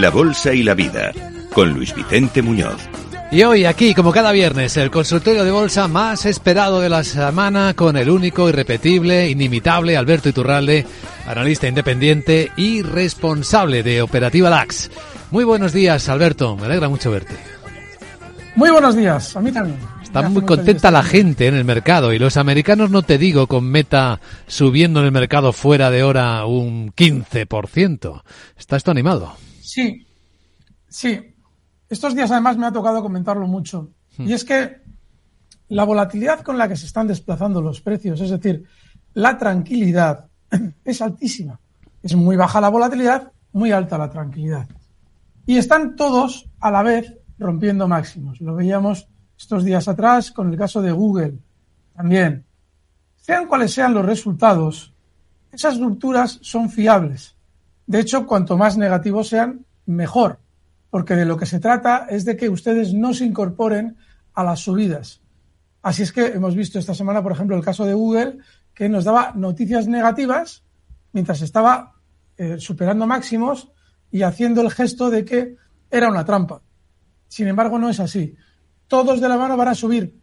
La Bolsa y la Vida, con Luis Vicente Muñoz. Y hoy aquí, como cada viernes, el consultorio de bolsa más esperado de la semana con el único, irrepetible, inimitable Alberto Iturralde, analista independiente y responsable de Operativa LAX. Muy buenos días, Alberto. Me alegra mucho verte. Muy buenos días, a mí también. Está muy contenta la gente en el mercado y los americanos, no te digo, con meta subiendo en el mercado fuera de hora un 15%. ¿Está esto animado? Sí, sí. Estos días además me ha tocado comentarlo mucho. Hmm. Y es que la volatilidad con la que se están desplazando los precios, es decir, la tranquilidad, es altísima. Es muy baja la volatilidad, muy alta la tranquilidad. Y están todos a la vez rompiendo máximos. Lo veíamos estos días atrás con el caso de Google también. Sean cuales sean los resultados, esas rupturas son fiables. De hecho, cuanto más negativos sean, mejor, porque de lo que se trata es de que ustedes no se incorporen a las subidas. Así es que hemos visto esta semana, por ejemplo, el caso de Google, que nos daba noticias negativas mientras estaba eh, superando máximos y haciendo el gesto de que era una trampa. Sin embargo, no es así todos de la mano van a subir.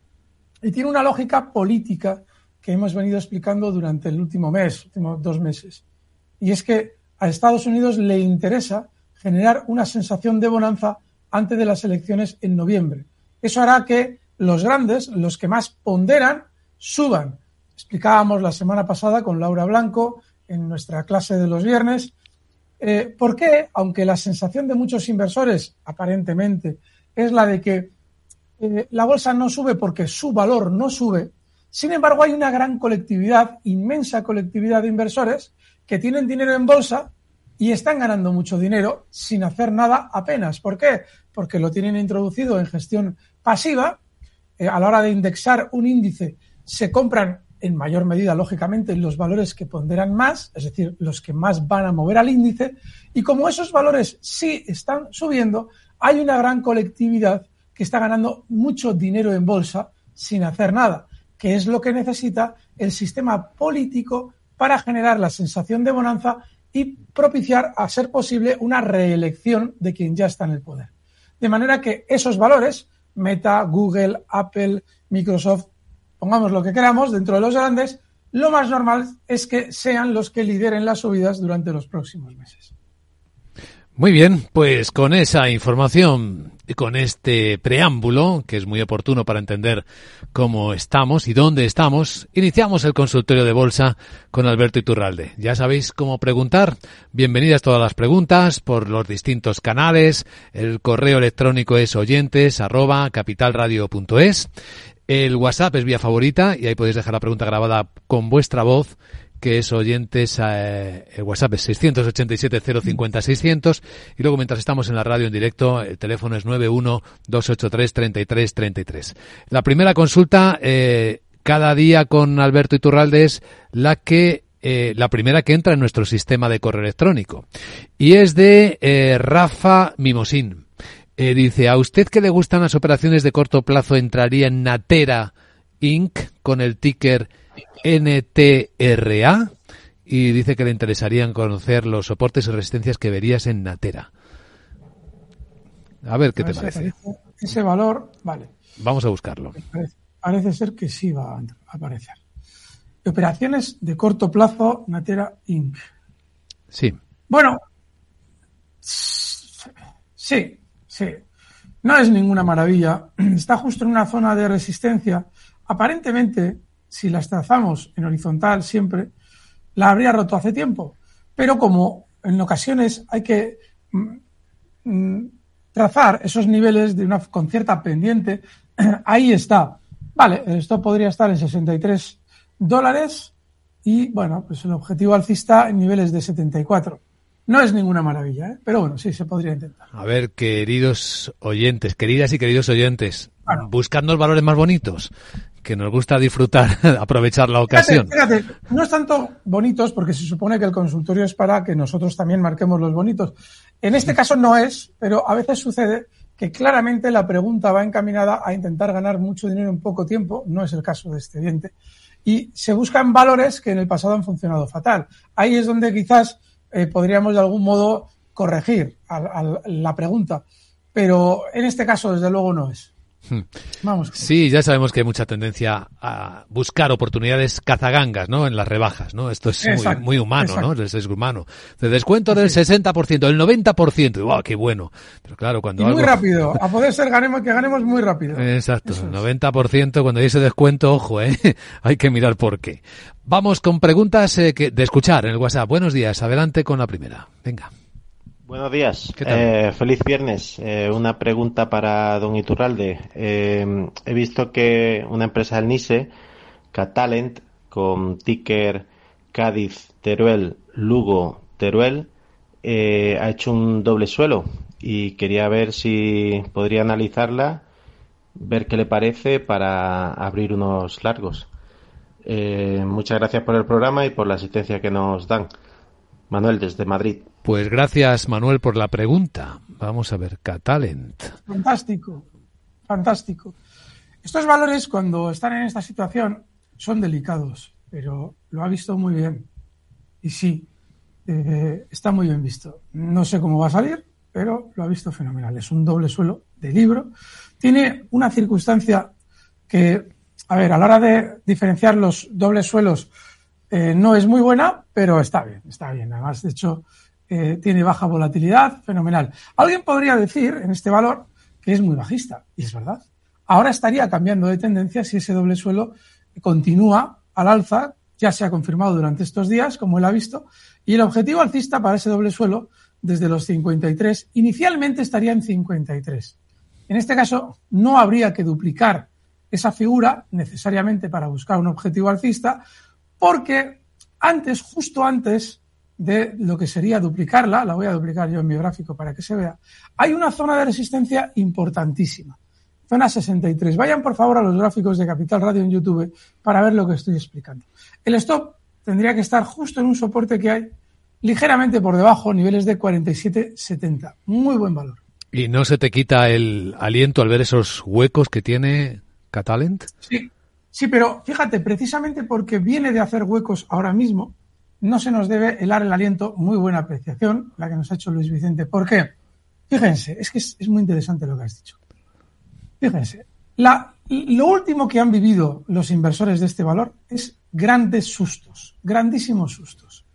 Y tiene una lógica política que hemos venido explicando durante el último mes, últimos dos meses. Y es que a Estados Unidos le interesa generar una sensación de bonanza antes de las elecciones en noviembre. Eso hará que los grandes, los que más ponderan, suban. Explicábamos la semana pasada con Laura Blanco en nuestra clase de los viernes eh, por qué, aunque la sensación de muchos inversores aparentemente es la de que eh, la bolsa no sube porque su valor no sube. Sin embargo, hay una gran colectividad, inmensa colectividad de inversores que tienen dinero en bolsa y están ganando mucho dinero sin hacer nada apenas. ¿Por qué? Porque lo tienen introducido en gestión pasiva. Eh, a la hora de indexar un índice, se compran en mayor medida, lógicamente, los valores que ponderan más, es decir, los que más van a mover al índice. Y como esos valores sí están subiendo, hay una gran colectividad que está ganando mucho dinero en bolsa sin hacer nada, que es lo que necesita el sistema político para generar la sensación de bonanza y propiciar, a ser posible, una reelección de quien ya está en el poder. De manera que esos valores, Meta, Google, Apple, Microsoft, pongamos lo que queramos dentro de los grandes, lo más normal es que sean los que lideren las subidas durante los próximos meses. Muy bien, pues con esa información y con este preámbulo, que es muy oportuno para entender cómo estamos y dónde estamos, iniciamos el consultorio de bolsa con Alberto Iturralde. Ya sabéis cómo preguntar. Bienvenidas todas las preguntas por los distintos canales. El correo electrónico es oyentes arroba capitalradio.es. El WhatsApp es vía favorita y ahí podéis dejar la pregunta grabada con vuestra voz que es oyentes, eh, WhatsApp es 687 050 600 y luego mientras estamos en la radio en directo el teléfono es 91 283 33 33. La primera consulta eh, cada día con Alberto Iturralde es la que eh, la primera que entra en nuestro sistema de correo electrónico y es de eh, Rafa Mimosín. Dice, ¿a usted que le gustan las operaciones de corto plazo entraría en Natera Inc. con el ticker NTRA y dice que le interesarían conocer los soportes y resistencias que verías en Natera. A ver qué te parece. Ese valor, vale. Vamos a buscarlo. Parece, parece, ser que sí va a aparecer. Operaciones de corto plazo, Natera Inc. Sí. Bueno, sí, sí. No es ninguna maravilla. Está justo en una zona de resistencia. Aparentemente, si las trazamos en horizontal siempre, la habría roto hace tiempo. Pero como en ocasiones hay que mm, trazar esos niveles de una, con cierta pendiente, ahí está. Vale, esto podría estar en 63 dólares y, bueno, pues el objetivo alcista en niveles de 74. No es ninguna maravilla, ¿eh? pero bueno, sí, se podría intentar. A ver, queridos oyentes, queridas y queridos oyentes, bueno. buscando los valores más bonitos, que nos gusta disfrutar, aprovechar la ocasión. Fíjate, fíjate, no es tanto bonitos porque se supone que el consultorio es para que nosotros también marquemos los bonitos. En este caso no es, pero a veces sucede que claramente la pregunta va encaminada a intentar ganar mucho dinero en poco tiempo, no es el caso de este diente, y se buscan valores que en el pasado han funcionado fatal. Ahí es donde quizás eh, podríamos de algún modo corregir a, a la pregunta, pero en este caso desde luego no es. Vamos. Sí, ya sabemos que hay mucha tendencia a buscar oportunidades cazagangas, ¿no? En las rebajas, ¿no? Esto es muy, muy, humano, exacto. ¿no? Es, es, humano. De descuento del sí. 60%, del 90%. ¡Wow, qué bueno! Pero claro, cuando y algo... muy rápido. A poder ser ganemos, que ganemos muy rápido. Exacto. Es. 90% cuando hay ese descuento, ojo, ¿eh? hay que mirar por qué. Vamos con preguntas eh, que, de escuchar en el WhatsApp. Buenos días. Adelante con la primera. Venga. Buenos días. Eh, feliz viernes. Eh, una pregunta para don Iturralde. Eh, he visto que una empresa del NISE, Catalent, con ticker Cádiz, Teruel, Lugo, Teruel, eh, ha hecho un doble suelo y quería ver si podría analizarla, ver qué le parece para abrir unos largos. Muchas gracias por el programa y por la asistencia que nos dan. Manuel, desde Madrid. Pues gracias, Manuel, por la pregunta. Vamos a ver, Catalent. Fantástico, fantástico. Estos valores, cuando están en esta situación, son delicados, pero lo ha visto muy bien. Y sí, eh, está muy bien visto. No sé cómo va a salir, pero lo ha visto fenomenal. Es un doble suelo de libro. Tiene una circunstancia que, a ver, a la hora de diferenciar los dobles suelos, eh, no es muy buena, pero está bien, está bien. Además, de hecho, eh, tiene baja volatilidad, fenomenal. Alguien podría decir en este valor que es muy bajista, y es verdad. Ahora estaría cambiando de tendencia si ese doble suelo continúa al alza, ya se ha confirmado durante estos días, como él ha visto, y el objetivo alcista para ese doble suelo desde los 53 inicialmente estaría en 53. En este caso, no habría que duplicar esa figura necesariamente para buscar un objetivo alcista, porque antes, justo antes de lo que sería duplicarla, la voy a duplicar yo en mi gráfico para que se vea, hay una zona de resistencia importantísima. Zona 63. Vayan por favor a los gráficos de Capital Radio en YouTube para ver lo que estoy explicando. El stop tendría que estar justo en un soporte que hay ligeramente por debajo, niveles de 47,70. Muy buen valor. ¿Y no se te quita el aliento al ver esos huecos que tiene Catalent? Sí, Sí, pero fíjate, precisamente porque viene de hacer huecos ahora mismo, no se nos debe helar el aliento. Muy buena apreciación la que nos ha hecho Luis Vicente. ¿Por qué? Fíjense, es que es, muy interesante lo que has dicho. Fíjense, lo último que han vivido los inversores de este valor es grandes sustos, grandísimos sustos.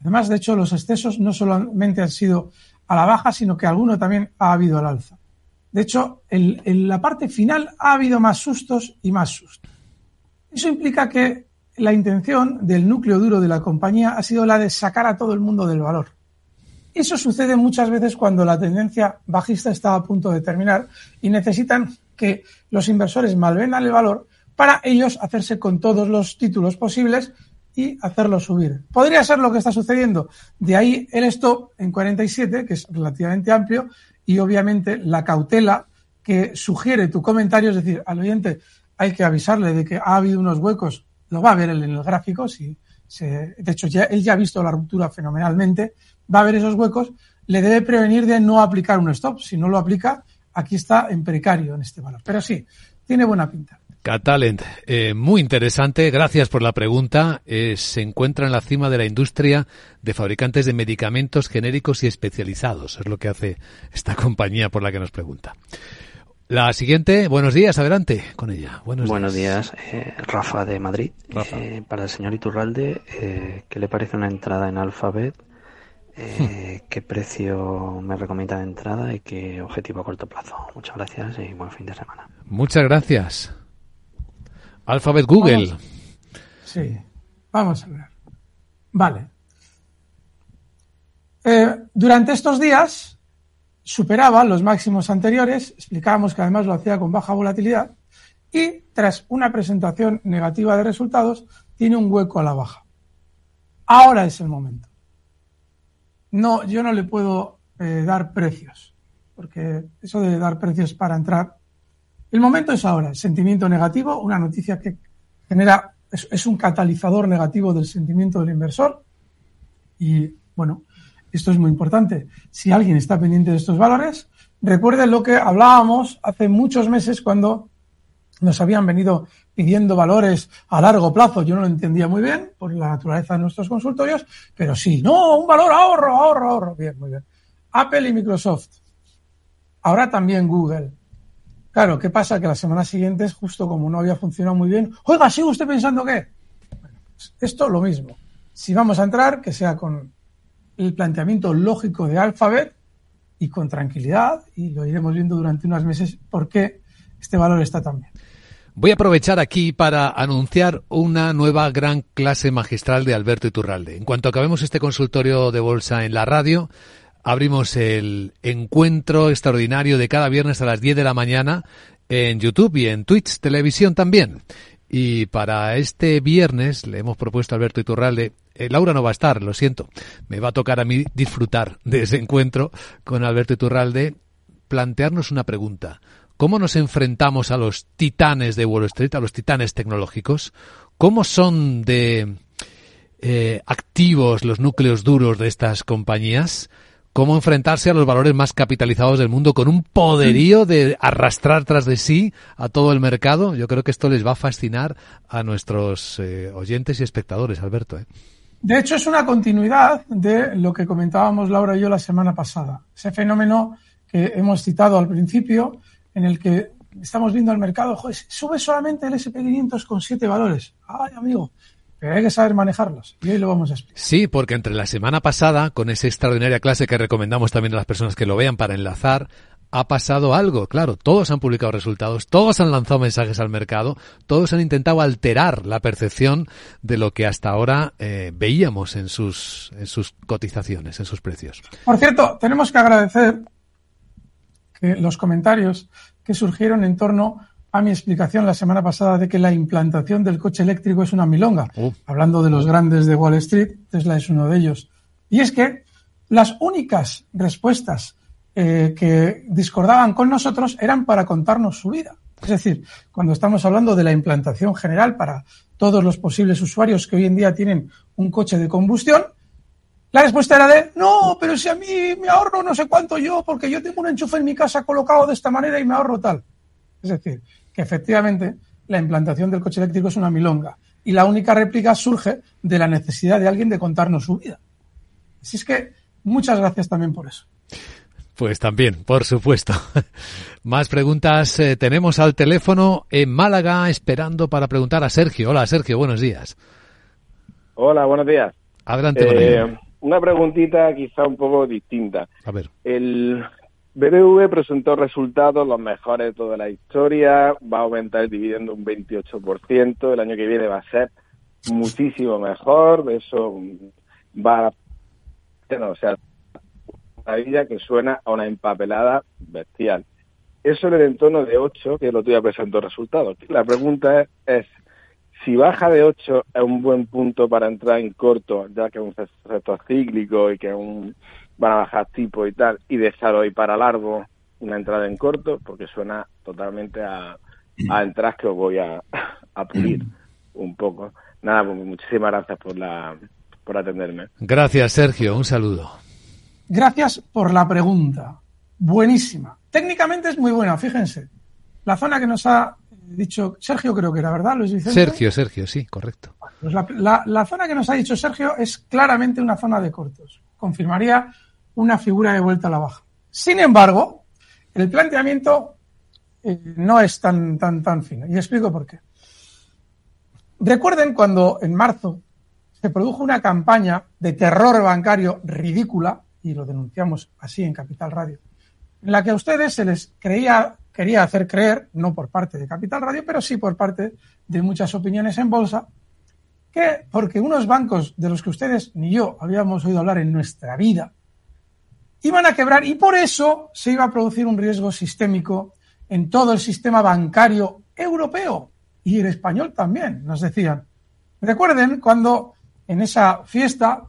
Además, de hecho, los excesos no solamente han sido a la baja, sino que alguno también ha habido al alza. De hecho, en, la parte final ha habido más sustos y más sustos. Eso implica que la intención del núcleo duro de la compañía ha sido la de sacar a todo el mundo del valor. Eso sucede muchas veces cuando la tendencia bajista está a punto de terminar y necesitan que los inversores malvendan el valor para ellos hacerse con todos los títulos posibles y hacerlo subir. Podría ser lo que está sucediendo. De ahí el stop en 47, que es relativamente amplio, y obviamente la cautela que sugiere tu comentario, es decir, al oyente hay que avisarle de que ha habido unos huecos, lo va a ver él en el gráfico, si se, de hecho ya, él ya ha visto la ruptura fenomenalmente, va a ver esos huecos, le debe prevenir de no aplicar un stop. Si no lo aplica, aquí está en precario en este valor. Pero sí, tiene buena pinta. Catalent, eh, muy interesante, gracias por la pregunta. Eh, se encuentra en la cima de la industria de fabricantes de medicamentos genéricos y especializados. Es lo que hace esta compañía por la que nos pregunta. La siguiente, buenos días, adelante con ella. Buenos, buenos días, eh, Rafa de Madrid. para el señor Iturralde, ¿qué le parece una entrada en Alphabet? Hmm. ¿Qué precio me recomienda de entrada y qué objetivo a corto plazo? Muchas gracias y buen fin de semana. Muchas gracias. Alphabet Google. sí, vamos a ver. Vale. Eh, durante estos días superaba los máximos anteriores, explicábamos que además lo hacía con baja volatilidad, y tras una presentación negativa de resultados, tiene un hueco a la baja. Ahora es el momento. No, yo no le puedo eh, dar precios, porque eso de dar precios para entrar el momento es ahora, el sentimiento negativo, una noticia que genera, es, un catalizador negativo del sentimiento del inversor. Y bueno, esto es muy importante. Si alguien está pendiente de estos valores, recuerden lo que hablábamos hace muchos meses cuando nos habían venido pidiendo valores a largo plazo. Yo no lo entendía muy bien por la naturaleza de nuestros consultorios, pero sí, no, un valor ahorro, ahorro, ahorro. Bien, muy bien. Apple y Microsoft. Ahora también Google. Claro, ¿qué pasa? Que las semanas siguientes, justo como no había funcionado muy bien, oiga, ¿sigue usted pensando qué? Pues esto lo mismo. Si vamos a entrar, que sea con el planteamiento lógico de Alphabet y con tranquilidad, y lo iremos viendo durante unos meses por qué este valor está tan bien. Voy a aprovechar aquí para anunciar una nueva gran clase magistral de Alberto Iturralde. En cuanto acabemos este consultorio de bolsa en la radio, abrimos el encuentro extraordinario de cada viernes a las 10 de la mañana en YouTube y en Twitch Televisión también. Y para este viernes le hemos propuesto a Alberto Iturralde, eh, Laura no va a estar, lo siento, me va a tocar a mí disfrutar de ese encuentro con Alberto Iturralde, plantearnos una pregunta. ¿Cómo nos enfrentamos a los titanes de Wall Street, a los titanes tecnológicos? ¿Cómo son de eh, activos los núcleos duros de estas compañías? cómo enfrentarse a los valores más capitalizados del mundo con un poderío de arrastrar tras de sí a todo el mercado. Yo creo que esto les va a fascinar a nuestros eh, oyentes y espectadores, Alberto. ¿eh? De hecho, es una continuidad de lo que comentábamos Laura y yo la semana pasada. Ese fenómeno que hemos citado al principio, en el que estamos viendo al mercado, joder, sube solamente el SP500 con siete valores. Ay, amigo, pero hay que saber manejarlos y hoy lo vamos a explicar. Sí, porque entre la semana pasada, con esa extraordinaria clase que recomendamos también a las personas que lo vean para enlazar, ha pasado algo, claro, todos han publicado resultados, todos han lanzado mensajes al mercado, todos han intentado alterar la percepción de lo que hasta ahora eh, veíamos en sus, en sus cotizaciones, en sus precios. Por cierto, tenemos que agradecer que los comentarios que surgieron en torno a mi explicación la semana pasada de que la implantación del coche eléctrico es una milonga. Uh. Hablando de los grandes de Wall Street, Tesla es uno de ellos. Y es que las únicas respuestas eh, que discordaban con nosotros eran para contarnos su vida. Es decir, cuando estamos hablando de la implantación general para todos los posibles usuarios que hoy en día tienen un coche de combustión, la respuesta era de, no, pero si a mí me ahorro no sé cuánto yo, porque yo tengo un enchufe en mi casa colocado de esta manera y me ahorro tal. Es decir, que efectivamente la implantación del coche eléctrico es una milonga y la única réplica surge de la necesidad de alguien de contarnos su vida. Así es que muchas gracias también por eso. Pues también, por supuesto. Más preguntas eh, tenemos al teléfono en Málaga esperando para preguntar a Sergio. Hola Sergio, buenos días. Hola, buenos días. Adelante. Eh, una preguntita quizá un poco distinta. A ver. El BBV presentó resultados los mejores de toda la historia, va a aumentar el dividendo un 28%, el año que viene va a ser muchísimo mejor, eso va a... o sea, que suena a una empapelada bestial. Eso en el entorno de 8, que lo tuyo presentó resultados. La pregunta es, es si baja de 8 es un buen punto para entrar en corto, ya que es un sector cíclico y que un, van a bajar tipo y tal, y dejar hoy para largo una entrada en corto, porque suena totalmente a, a entrar que os voy a, a pulir un poco. Nada, pues muchísimas gracias por, la, por atenderme. Gracias, Sergio. Un saludo. Gracias por la pregunta. Buenísima. Técnicamente es muy buena, fíjense. La zona que nos ha dicho Sergio, creo que era, ¿verdad, Luis Vicente? Sergio, Sergio, sí, correcto. Pues la, la, zona que nos ha dicho Sergio es claramente una zona de cortos. Confirmaría una figura de vuelta a la baja. Sin embargo, el planteamiento eh, no es tan, tan, tan fino. Y explico por qué. Recuerden cuando en marzo se produjo una campaña de terror bancario ridícula, y lo denunciamos así en Capital Radio, en la que a ustedes se les creía quería hacer creer, no por parte de Capital Radio, pero sí por parte de muchas opiniones en bolsa, que porque unos bancos de los que ustedes ni yo habíamos oído hablar en nuestra vida, iban a quebrar y por eso se iba a producir un riesgo sistémico en todo el sistema bancario europeo y el español también, nos decían. Recuerden cuando en esa fiesta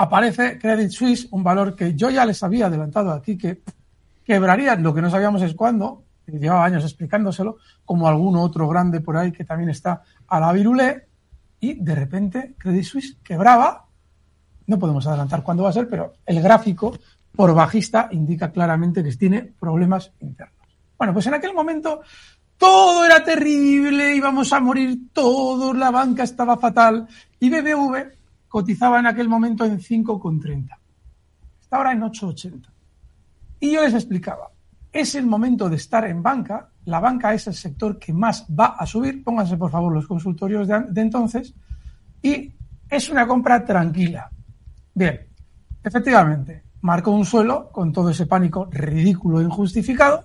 aparece Credit Suisse, un valor que yo ya les había adelantado aquí que quebrarían, lo que no sabíamos es cuándo, llevaba años explicándoselo, como algún otro grande por ahí que también está a la virulé, y de repente Credit Suisse quebraba, no podemos adelantar cuándo va a ser, pero el gráfico por bajista indica claramente que tiene problemas internos. Bueno, pues en aquel momento todo era terrible, íbamos a morir todos, la banca estaba fatal, y BBV cotizaba en aquel momento en 5,30. Está ahora en 8,80. Y yo les explicaba, es el momento de estar en banca, la banca es el sector que más va a subir, pónganse por favor los consultorios de, entonces, y es una compra tranquila. Bien, efectivamente, marcó un suelo con todo ese pánico ridículo e injustificado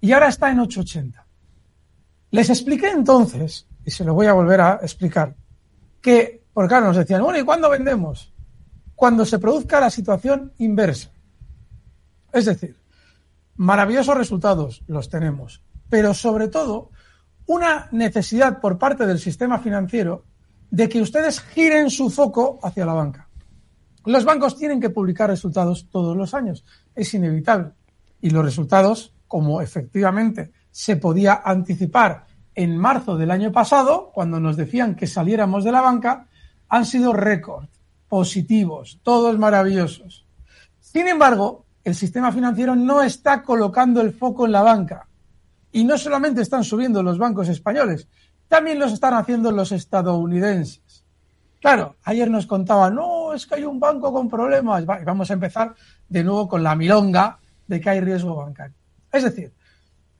y ahora está en 8,80. Les expliqué entonces, y se lo voy a volver a explicar, que, porque claro, nos decían, bueno, ¿y cuándo vendemos? Cuando se produzca la situación inversa. Es decir, maravillosos resultados los tenemos, pero sobre todo una necesidad por parte del sistema financiero de que ustedes giren su foco hacia la banca. Los bancos tienen que publicar resultados todos los años, es inevitable. Y los resultados, como efectivamente se podía anticipar en marzo del año pasado, cuando nos decían que saliéramos de la banca, han sido récord, positivos, todos maravillosos. Sin embargo, el sistema financiero no está colocando el foco en la banca. Y no solamente están subiendo los bancos españoles, también los están haciendo los estadounidenses. Claro, ayer nos contaban, no, es que hay un banco con problemas. Vamos a empezar de nuevo con la milonga de que hay riesgo bancario. Es decir,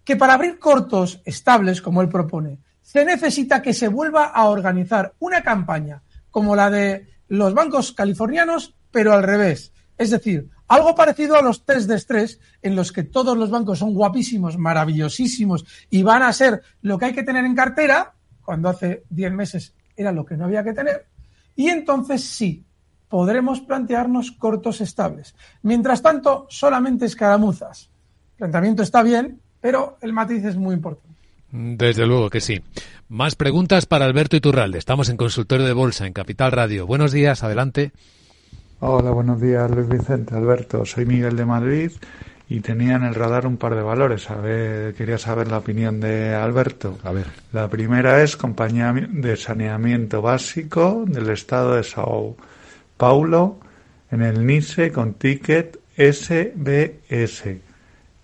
que para abrir cortos estables, como él propone, se necesita que se vuelva a organizar una campaña como la de los bancos californianos, pero al revés. Es decir, algo parecido a los test de estrés, en los que todos los bancos son guapísimos, maravillosísimos y van a ser lo que hay que tener en cartera, cuando hace 10 meses era lo que no había que tener, y entonces sí, podremos plantearnos cortos estables. Mientras tanto, solamente escaramuzas. El planteamiento está bien, pero el matiz es muy importante. Desde luego que sí. Más preguntas para Alberto Iturralde. Estamos en consultorio de bolsa en Capital Radio. Buenos días, adelante. Hola, buenos días Luis Vicente, Alberto. Soy Miguel de Madrid y tenía en el radar un par de valores. A ver, quería saber la opinión de Alberto. A ver. La primera es compañía de saneamiento básico del estado de Sao Paulo en el NICE con ticket SBS.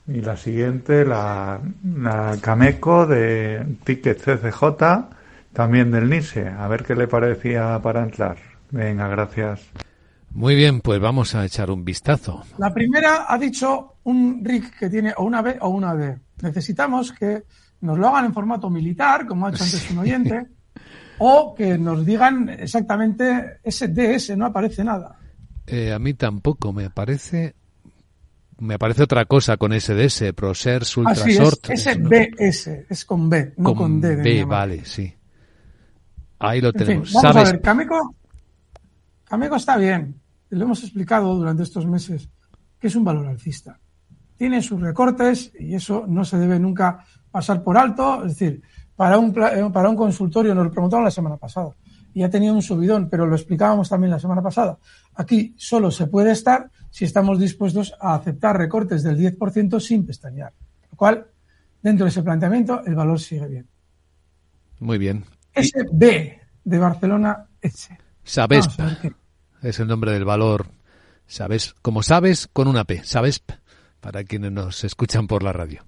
Y la siguiente, la, la Cameco de ticket CCJ, también del NICE. A ver qué le parecía para entrar. Venga, gracias. Muy bien, pues vamos a echar un vistazo. La primera ha dicho un RIC que tiene o una B o una D. Necesitamos que nos lo hagan en formato militar, como ha hecho antes un oyente, o que nos digan exactamente SDS, no aparece nada. Eh, a mí tampoco, me aparece me aparece otra cosa con SDS, ProSers Ultrasort. Ah, es SBS, es con B, no con, D. B, vale, sí. Ahí lo tenemos. vamos a ver, Cameco, Cameco está bien, lo hemos explicado durante estos meses, que es un valor alcista. Tiene sus recortes y eso no se debe nunca pasar por alto. Es decir, para un, eh, para un consultorio, nos lo preguntaron la semana pasada, y ha tenido un subidón, pero lo explicábamos también la semana pasada. Aquí solo se puede estar si estamos dispuestos a aceptar recortes del 10% sin pestañear. Lo cual, dentro de ese planteamiento, el valor sigue bien. Muy bien. SB de Barcelona S. Sabesp. Es el nombre del valor. Sabes, como sabes, con una P. Sabesp, para quienes nos escuchan por la radio.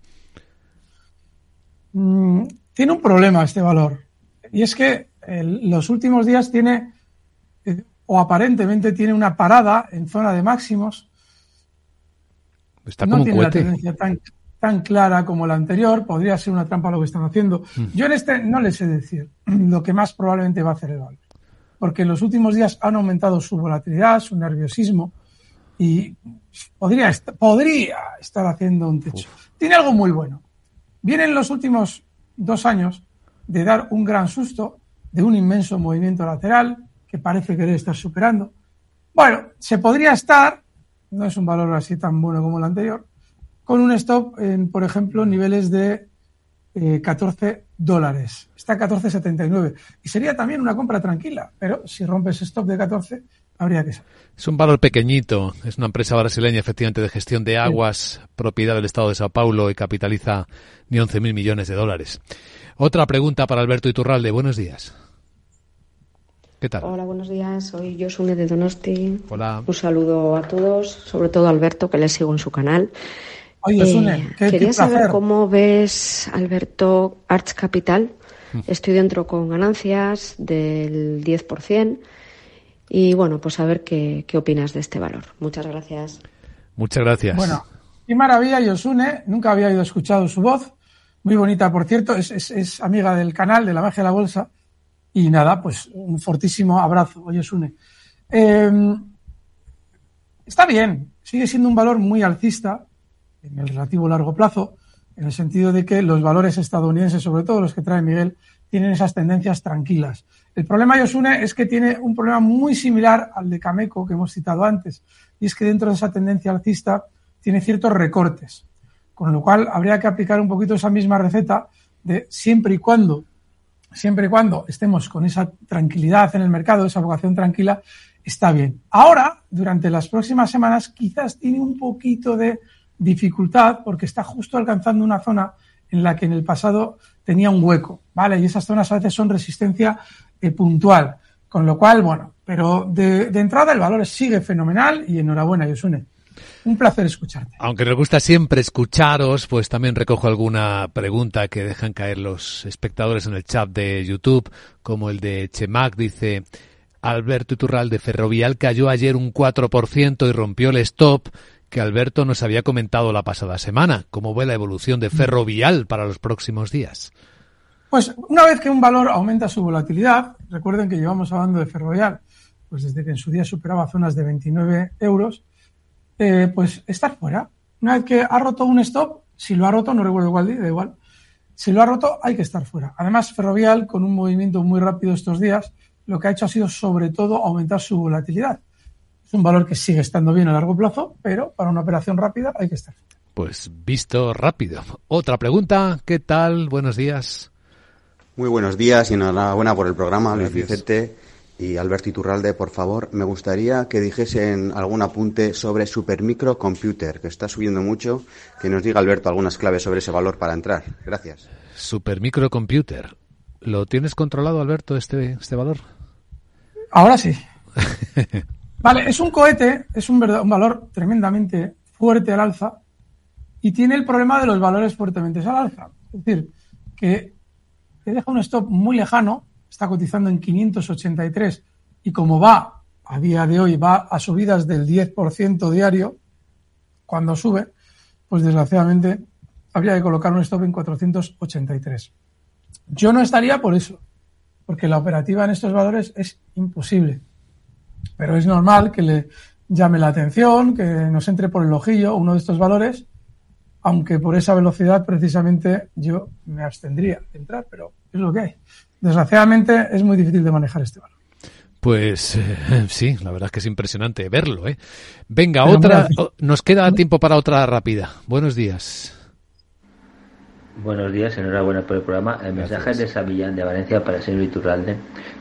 Mm, tiene un problema este valor. Y es que los últimos días tiene eh, o aparentemente tiene una parada en zona de máximos. Está no tiene la tendencia tan, tan, clara como la anterior, podría ser una trampa lo que están haciendo. Mm. Yo en este no les sé decir lo que más probablemente va a hacer el valor, porque en los últimos días han aumentado su volatilidad, su nerviosismo y podría, podría estar haciendo un techo. Tiene algo muy bueno. Vienen los últimos dos años de dar un gran susto, de un inmenso movimiento lateral, que parece querer estar superando. Bueno, se podría estar, no es un valor así tan bueno como el anterior, con un stop en, por ejemplo, niveles de 14 eh, dólares. Está a 14,79. Y sería también una compra tranquila, pero si rompes stop de 14, habría que ser. Es un valor pequeñito. Es una empresa brasileña, efectivamente, de gestión de aguas, propiedad del Estado de Sao Paulo y capitaliza ni 11.000 millones de dólares. Otra pregunta para Alberto Iturralde. Buenos días. ¿Qué tal? Hola, buenos días. Soy Josune de Donosti. Hola. Un saludo a todos, sobre todo a Alberto, que le sigo en su canal. Oye, Josune, eh, quería saber cómo ves, Alberto, Arch Capital. Mm. Estoy dentro con ganancias del 10%. Y bueno, pues a ver qué, qué opinas de este valor. Muchas gracias. Muchas gracias. Bueno, qué maravilla, Josune. Nunca había escuchado su voz. Muy bonita, por cierto. Es, es, amiga del canal de la magia de la bolsa. Y nada, pues un fortísimo abrazo, oye Sune. Eh, está bien, sigue siendo un valor muy alcista en el relativo largo plazo, en el sentido de que los valores estadounidenses, sobre todo los que trae Miguel, tienen esas tendencias tranquilas. El problema, Yosune, es que tiene un problema muy similar al de Cameco que hemos citado antes, y es que dentro de esa tendencia alcista tiene ciertos recortes, con lo cual habría que aplicar un poquito esa misma receta de siempre y cuando siempre y cuando estemos con esa tranquilidad en el mercado, esa vocación tranquila, está bien. Ahora, durante las próximas semanas, quizás tiene un poquito de dificultad porque está justo alcanzando una zona en la que en el pasado tenía un hueco, ¿vale? Y esas zonas a veces son resistencia eh, puntual. Con lo cual, bueno, pero de, de, entrada el valor sigue fenomenal y enhorabuena, Yosune. Un placer escucharte. Aunque nos gusta siempre escucharos, pues también recojo alguna pregunta que dejan caer los espectadores en el chat de YouTube, como el de Chemac, dice Alberto Iturral Ferrovial cayó ayer un 4% y rompió el stop que Alberto nos había comentado la pasada semana. ¿Cómo ve la evolución de Ferrovial para los próximos días? Pues una vez que un valor aumenta su volatilidad, recuerden que llevamos hablando de Ferrovial, pues desde que en su día superaba zonas de 29 euros, eh, pues estar fuera. Una vez que ha roto un stop, si lo ha roto, no recuerdo cuál día, da igual. Si lo ha roto, hay que estar fuera. Además, Ferrovial, con un movimiento muy rápido estos días, lo que ha hecho ha sido sobre todo aumentar su volatilidad. Es un valor que sigue estando bien a largo plazo, pero para una operación rápida hay que estar fuera. Pues visto rápido. Otra pregunta, ¿qué tal? Buenos días. Muy buenos días y enhorabuena por el programa, Luis Vicente y Alberto Iturralde, por favor, me gustaría que dijesen algún apunte sobre Supermicro Computer, que está subiendo mucho, que nos diga Alberto algunas claves sobre ese valor para entrar. Gracias. Supermicro Computer. ¿Lo tienes controlado, Alberto, este, este valor? Ahora sí. vale, es un cohete, es un, un valor tremendamente fuerte al alza y tiene el problema de los valores fuertemente al alza. Es decir, que te deja un stop muy lejano está cotizando en 583 y como va a día de hoy, va a subidas del 10% diario, cuando sube, pues desgraciadamente habría que colocar un stop en 483. Yo no estaría por eso. porque la operativa en estos valores es imposible. Pero es normal que le llame la atención, que nos entre por el ojillo uno de estos valores, aunque por esa velocidad precisamente yo me abstendría de entrar, pero es lo que hay. Desgraciadamente es muy difícil de manejar este valor. Pues eh, sí, la verdad es que es impresionante verlo. ¿eh? Venga, otra. nos queda tiempo para otra rápida. Buenos días. Buenos días, enhorabuena por el programa. El mensaje de Samillán de Valencia para el señor Iturralde.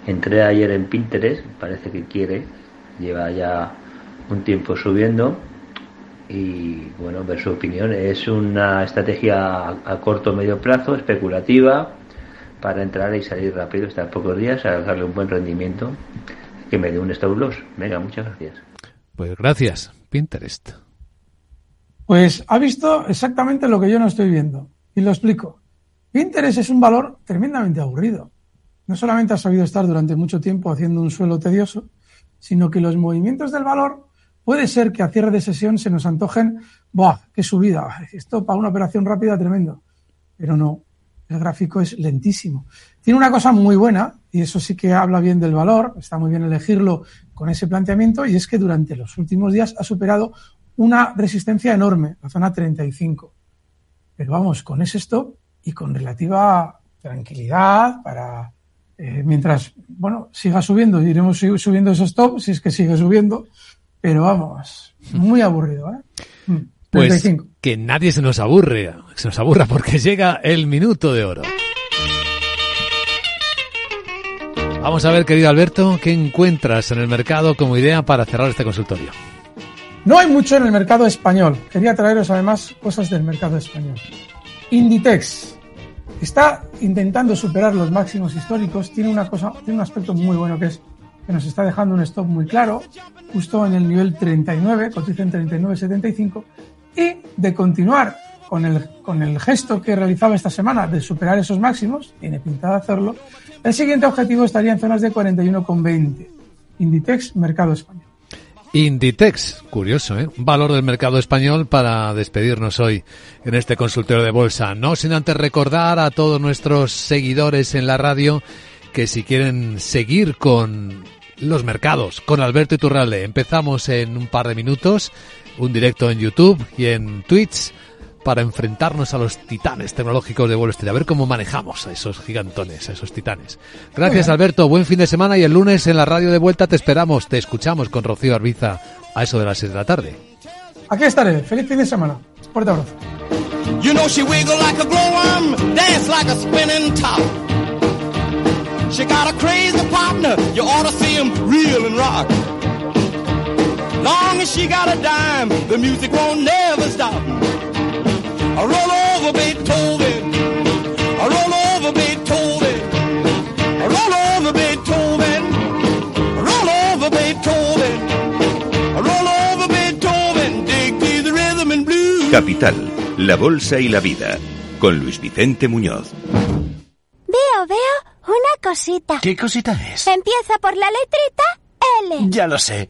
Entré ayer en Pinterest, parece que quiere, lleva ya un tiempo subiendo y bueno, ver su opinión. Es una estrategia a, corto o medio plazo, especulativa, para entrar y salir rápido, estar pocos días, a darle un buen rendimiento, que me dé un stop loss. Venga, muchas gracias. Pues gracias, Pinterest. Pues ha visto exactamente lo que yo no estoy viendo. Y lo explico. Pinterest es un valor tremendamente aburrido. No solamente ha sabido estar durante mucho tiempo haciendo un suelo tedioso, sino que los movimientos del valor puede ser que a cierre de sesión se nos antojen, ¡buah! ¡Qué subida! Esto para una operación rápida tremendo. Pero no, el gráfico es lentísimo. Tiene una cosa muy buena, y eso sí que habla bien del valor, está muy bien elegirlo con ese planteamiento, y es que durante los últimos días ha superado una resistencia enorme, la zona 35. Pero vamos, con ese stop y con relativa tranquilidad para eh, mientras, bueno, siga subiendo, iremos subiendo ese stop, si es que sigue subiendo, pero vamos, muy aburrido, ¿eh? Pues que nadie se nos aburre, se nos aburra porque llega el minuto de oro. Vamos a ver, querido Alberto, ¿qué encuentras en el mercado como idea para cerrar este consultorio? No hay mucho en el mercado español. Quería traeros además cosas del mercado español. Inditex está intentando superar los máximos históricos. Tiene una cosa, tiene un aspecto muy bueno que es que nos está dejando un stop muy claro, justo en el nivel 39, cotiza en 39.75, y de continuar con el, con el gesto que realizaba esta semana de superar esos máximos, tiene pinta de hacerlo, el siguiente objetivo estaría en zonas de 41,20. Inditex, mercado español. Inditex, curioso, ¿eh? Valor del mercado español para despedirnos hoy en este consultorio de bolsa. No sin antes recordar a todos nuestros seguidores en la radio que si quieren seguir con los mercados, con Alberto Iturralde, empezamos en un par de minutos, un directo en YouTube y en Twitch para enfrentarnos a los titanes tecnológicos de Wall Street, a ver cómo manejamos a esos gigantones, a esos titanes. Gracias Alberto, buen fin de semana y el lunes en la radio de vuelta te esperamos, te escuchamos con Rocío Arbiza a eso de las 6 de la tarde. Aquí estaré, feliz fin de semana. Fuerte abrazo. You know she wiggle like a glowworm, dance like a spinning top. She got a crazy partner, you ought to see him reel and rock. Long as she got a dime, the music won't never stop. roll over Beethoven, roll over Beethoven, roll over Beethoven, roll over Beethoven, roll over Beethoven, dig to the rhythm and blues. Capital, la bolsa y la vida, con Luis Vicente Muñoz. Veo, veo una cosita. ¿Qué cosita es? Empieza por la letrita L. Ya lo sé,